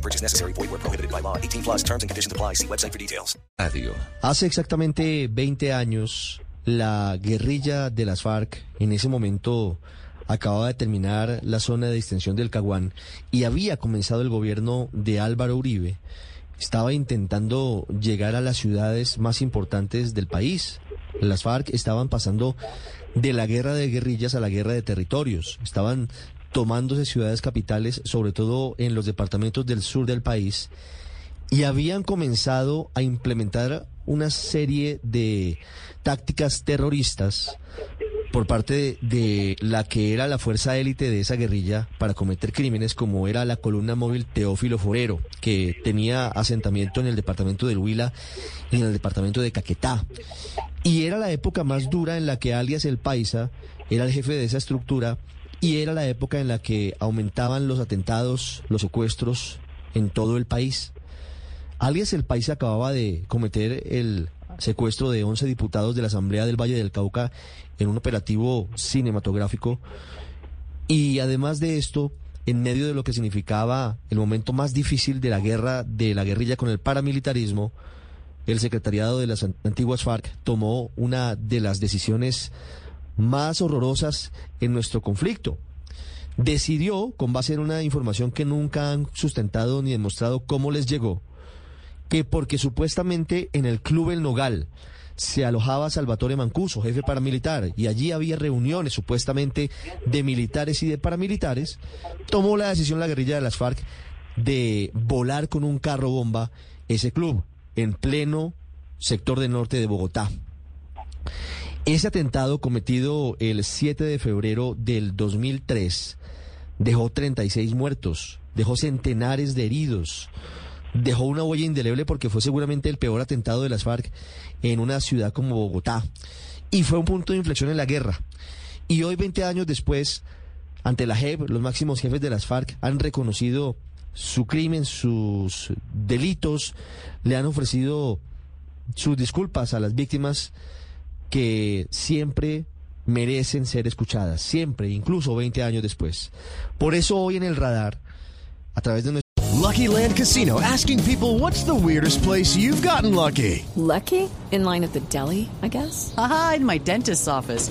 No purchase necessary. Void where prohibited by law. 18 plus terms and conditions apply. See website for details. Radio. Hace exactamente 20 años, la guerrilla de las FARC, en ese momento acababa de terminar la zona de distensión del Caguán y había comenzado el gobierno de Álvaro Uribe. Estaba intentando llegar a las ciudades más importantes del país. Las FARC estaban pasando de la guerra de guerrillas a la guerra de territorios. Estaban tomándose ciudades capitales, sobre todo en los departamentos del sur del país, y habían comenzado a implementar una serie de tácticas terroristas por parte de, la que era la fuerza élite de esa guerrilla para cometer crímenes como era la columna móvil Teófilo Forero, que tenía asentamiento en el departamento del Huila y en el departamento de Caquetá. Y era la época más dura en la que alias el Paisa era el jefe de esa estructura y era la época en la que aumentaban los atentados, los secuestros en todo el país. Alias el Paisa acababa de cometer el secuestro de 11 diputados de la Asamblea del Valle del Cauca en un operativo cinematográfico. Y además de esto, en medio de lo que significaba el momento más difícil de la guerra de la guerrilla con el paramilitarismo, el secretariado de las antiguas FARC tomó una de las decisiones más horrorosas en nuestro conflicto. Decidió, con base en una información que nunca han sustentado ni demostrado cómo les llegó, que porque supuestamente en el Club El Nogal se alojaba Salvatore Mancuso, jefe paramilitar, y allí había reuniones supuestamente de militares y de paramilitares, tomó la decisión la guerrilla de las FARC de volar con un carro bomba ese club en pleno sector del norte de Bogotá. Ese atentado cometido el 7 de febrero del 2003 dejó 36 muertos, dejó centenares de heridos, dejó una huella indeleble porque fue seguramente el peor atentado de las FARC en una ciudad como Bogotá. Y fue un punto de inflexión en la guerra. Y hoy, 20 años después, ante la JEP, los máximos jefes de las FARC han reconocido su crimen, sus delitos, le han ofrecido sus disculpas a las víctimas que siempre merecen ser escuchadas, siempre, incluso 20 años después. Por eso hoy en el radar, a través de nuestro... Lucky Land Casino, asking people what's the weirdest place you've gotten lucky. Lucky? In line at the deli, I guess? Aha, in my dentist's office.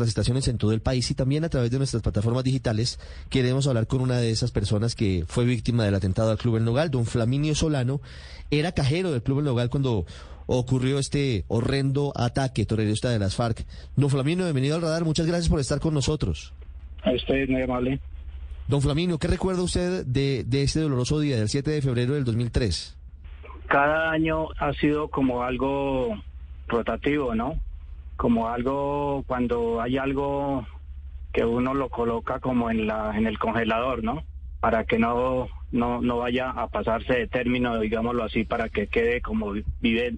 Nuestras estaciones en todo el país y también a través de nuestras plataformas digitales queremos hablar con una de esas personas que fue víctima del atentado al Club El Nogal, don Flaminio Solano, era cajero del Club El Nogal cuando ocurrió este horrendo ataque terrorista de las FARC. Don Flaminio, bienvenido al radar, muchas gracias por estar con nosotros. A usted, muy amable. Don Flaminio, ¿qué recuerda usted de, de este doloroso día del 7 de febrero del 2003? Cada año ha sido como algo rotativo, ¿no? Como algo cuando hay algo que uno lo coloca como en la en el congelador, ¿no? Para que no no no vaya a pasarse de término, digámoslo así, para que quede como vive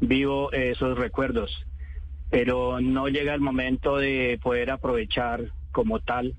vivo esos recuerdos. Pero no llega el momento de poder aprovechar como tal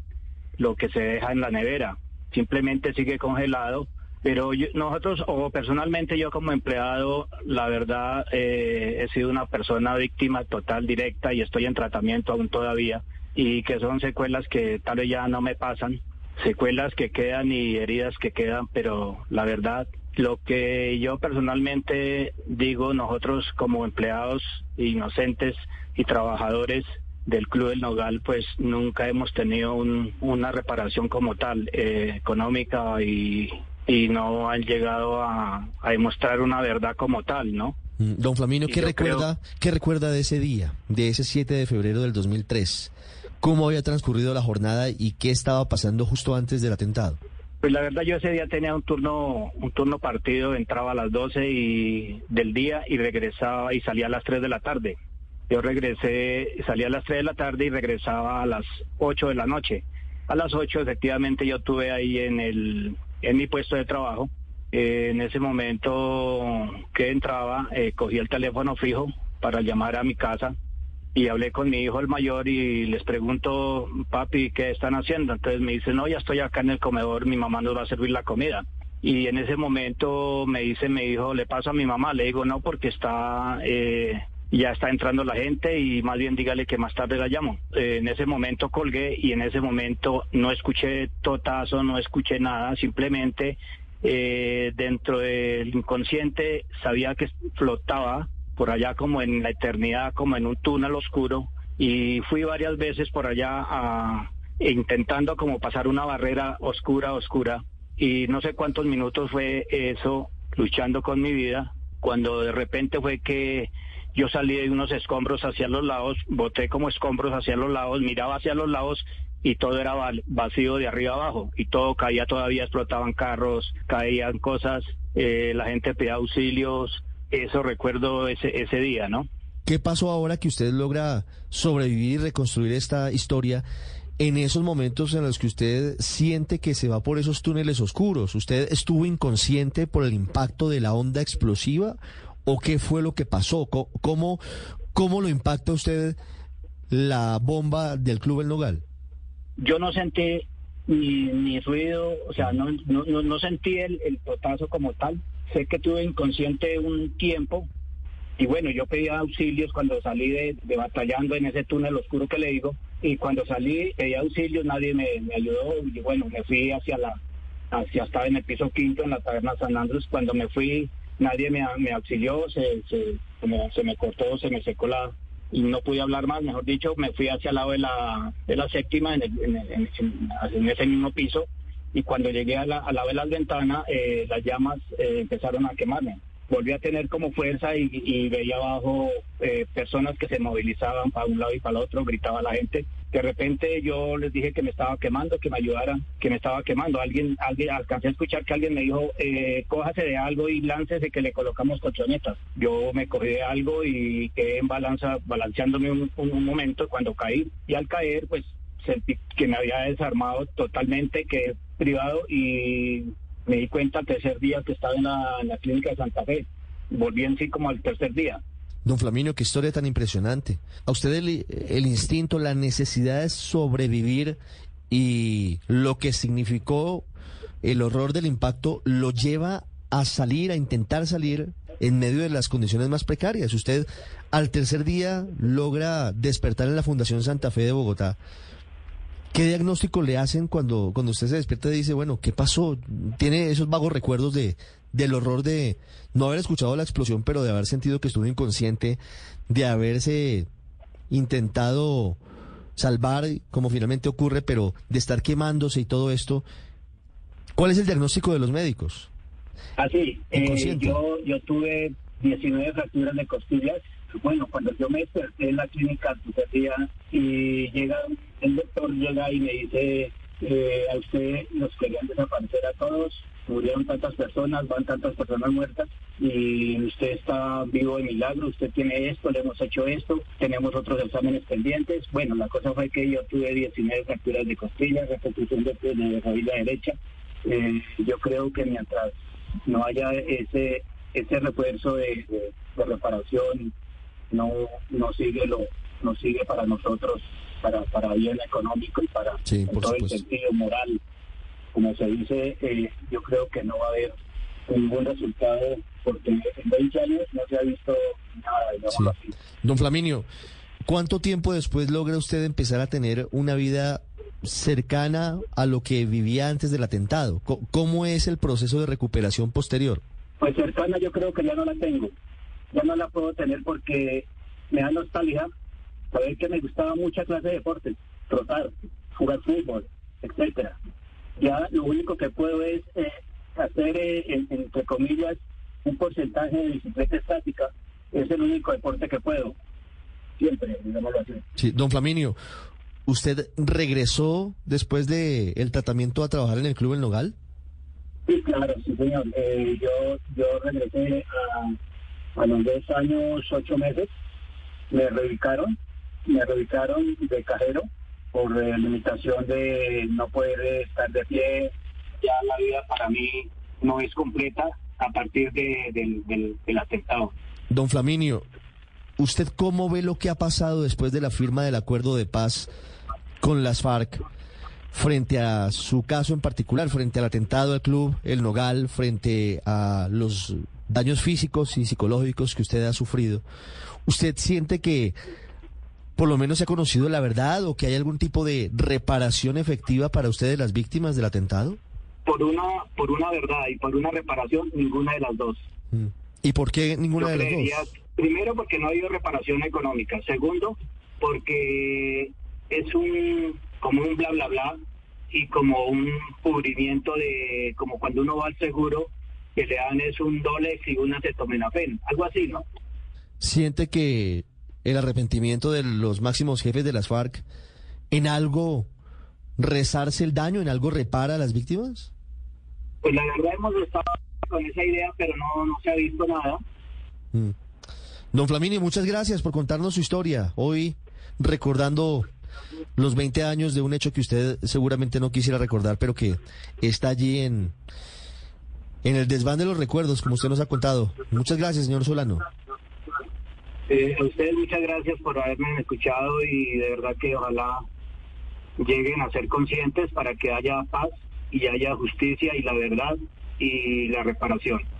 lo que se deja en la nevera. Simplemente sigue congelado. Pero yo- nosotros, o personalmente yo como empleado, la verdad, eh, he sido una persona víctima total, directa, y estoy en tratamiento aún todavía, y que son secuelas que tal vez ya no me pasan, secuelas que quedan y heridas que quedan, pero la verdad, lo que yo personalmente digo, nosotros como empleados inocentes y trabajadores del Club del Nogal, pues nunca hemos tenido un- una reparación como tal, eh, económica y, y no han llegado a, a demostrar una verdad como tal, ¿no? Mm, Don Flaminio, Y ¿qué recuerda, ¿qué recuerda de ese día, de ese 7 de febrero del 2003? cómo había transcurrido la jornada y qué estaba pasando justo antes del atentado. Pues la verdad yo ese día tenía un turno un turno partido, entraba a las 12 y, del día y regresaba y salía a las 3 de la tarde. Yo regresé, salía a las 3 de la tarde y regresaba a las 8 de la noche. A las 8 efectivamente yo tuve ahí en el en mi puesto de trabajo. Eh, en ese momento que entraba, eh, cogí el teléfono fijo para llamar a mi casa y hablé con mi hijo el mayor y les pregunto, papi, ¿qué están haciendo? Entonces me dice, no, ya estoy acá en el comedor, mi mamá nos va a servir la comida. Y en ese momento me dice mi hijo, le paso a mi mamá, le digo, no, porque está, eh, ya está entrando la gente y más bien dígale que más tarde la llamo. Eh, en ese momento colgué y en ese momento no escuché totazo, no escuché nada, simplemente eh, dentro del inconsciente sabía que flotaba por allá como en la eternidad, como en un túnel oscuro, y fui varias veces por allá intentando como pasar una barrera oscura, oscura, y no sé cuántos minutos fue eso, luchando con mi vida, cuando de repente fue que yo salí de unos escombros hacia los lados, boté como escombros hacia los lados, miraba hacia los lados y todo era vacío de arriba abajo y todo caía todavía, explotaban carros, caían cosas, eh, la gente pedía auxilios, eso recuerdo ese, ese día, ¿no? ¿Qué pasó ahora que usted logra sobrevivir y reconstruir esta historia en esos momentos en los que usted siente que se va por esos túneles oscuros? ¿Usted estuvo inconsciente por el impacto de la onda explosiva o qué fue lo que pasó? ¿Cómo, cómo lo impacta usted la bomba del Club El Nogal? Yo no sentí ni, ni ruido, o sea, no, no, no, sentí el, el potazo como tal sé que tuve inconsciente un tiempo y bueno, yo pedía auxilios cuando salí de, batallando en ese túnel oscuro que le digo y cuando salí pedí auxilios, nadie me, ayudó y bueno, me fui hacia la, hacia estaba en el piso quinto en la taberna San Andrés, cuando me fui nadie me, me auxilió, se, se, se me cortó, se me secó la, y no pude hablar más, mejor dicho, me fui hacia el lado de la, de la séptima en, en ese mismo piso y cuando llegué a la, lado de las ventanas, eh, las llamas eh, empezaron a quemarme. Volví a tener como fuerza y, veía abajo eh, personas que se movilizaban para un lado y para el otro, gritaba la gente. De repente yo les dije que me estaba quemando, que me ayudaran, que me estaba quemando. Alguien, alguien alcancé a escuchar que alguien me dijo, eh, cójase de algo y láncese que le colocamos colchonetas. Yo me cogí de algo y quedé en balanza, balanceándome un, un momento cuando caí. Y al caer, pues sentí que me había desarmado totalmente, que privado y me di cuenta al tercer día que estaba en la, clínica de Santa Fe. Volví en sí como al tercer día. Don Flaminio, qué historia tan impresionante. A usted el, el instinto, la necesidad de sobrevivir y lo que significó el horror del impacto lo lleva a salir, a intentar salir en medio de las condiciones más precarias. Usted al tercer día logra despertar en la Fundación Santa Fe de Bogotá ¿Qué diagnóstico le hacen cuando, cuando usted se despierta y dice, bueno, ¿qué pasó? Tiene esos vagos recuerdos de, del horror de no haber escuchado la explosión, pero de haber sentido que estuvo inconsciente, de haberse intentado salvar, como finalmente ocurre, pero de estar quemándose y todo esto. ¿Cuál es el diagnóstico de los médicos? Así, eh, yo, yo tuve 19 fracturas de costillas. Bueno, cuando yo me desperté en la clínica y llega el doctor llega y me dice, eh, a usted nos querían desaparecer a todos, murieron tantas personas, van tantas personas muertas y usted está vivo de milagro, usted tiene esto, le hemos hecho esto, tenemos otros exámenes pendientes. Bueno, la cosa fue que yo tuve 19 fracturas de costillas, repetición de, de rodilla derecha. Eh, yo creo que mientras no haya ese ese refuerzo de, reparación, no, no sigue lo no sigue para nosotros para, para bien económico y para todo el sentido moral. Como se dice, eh, yo creo que no va a haber ningún resultado porque en 20 años no se ha visto nada, así. Don Flaminio, ¿cuánto tiempo después logra usted empezar a tener una vida cercana a lo que vivía antes del atentado? ¿Cómo es el proceso de recuperación posterior? Pues cercana yo creo que ya no la tengo. Ya no la puedo tener porque me da nostalgia saber que me gustaba mucha clase de deportes, trotar, jugar fútbol, etcétera. Ya lo único que puedo es eh, hacer, eh, entre comillas, un porcentaje de bicicleta estática. Es el único deporte que puedo. Siempre, digámoslo así. Sí, don Flaminio, ¿Usted regresó después de el tratamiento a trabajar en el Club El Nogal? Sí, claro, sí, señor. Eh, yo, yo regresé a, a los dos años, ocho meses. Me reubicaron, me reubicaron de cajero por eh, limitación de no poder estar de pie. Ya la vida para mí no es completa a partir de, del, del, del atentado. Don Flaminio, ¿usted cómo ve lo que ha pasado después de la firma del acuerdo de paz con las FARC frente a su caso en particular, frente al atentado al club El Nogal, frente a los daños físicos y psicológicos que usted ha sufrido? ¿Usted siente que por lo menos se ha conocido la verdad o que hay algún tipo de reparación efectiva para ustedes las víctimas del atentado? Por una, por una verdad y por una reparación, ninguna de las dos. Mm. ¿Y por qué ninguna Yo de las dos? Primero, porque no ha habido reparación económica. Segundo, porque es un como un bla bla bla y como un cubrimiento de como cuando uno va al seguro que le dan es un Dolex y un acetaminofén, algo así, ¿no? ¿Siente que el arrepentimiento de los máximos jefes de las FARC en algo rezarse el daño, en algo repara a las víctimas? Pues la verdad hemos estado con esa idea, pero no, no se ha visto nada. Mm. Don Flaminio, muchas gracias por contarnos su historia. Hoy recordando los 20 años de un hecho que usted seguramente no quisiera recordar, pero que está allí en, en el desván de los recuerdos, como usted nos ha contado. Muchas gracias, señor Solano. Eh, a ustedes muchas gracias por haberme escuchado y de verdad que ojalá lleguen a ser conscientes para que haya paz y haya justicia y la verdad y la reparación.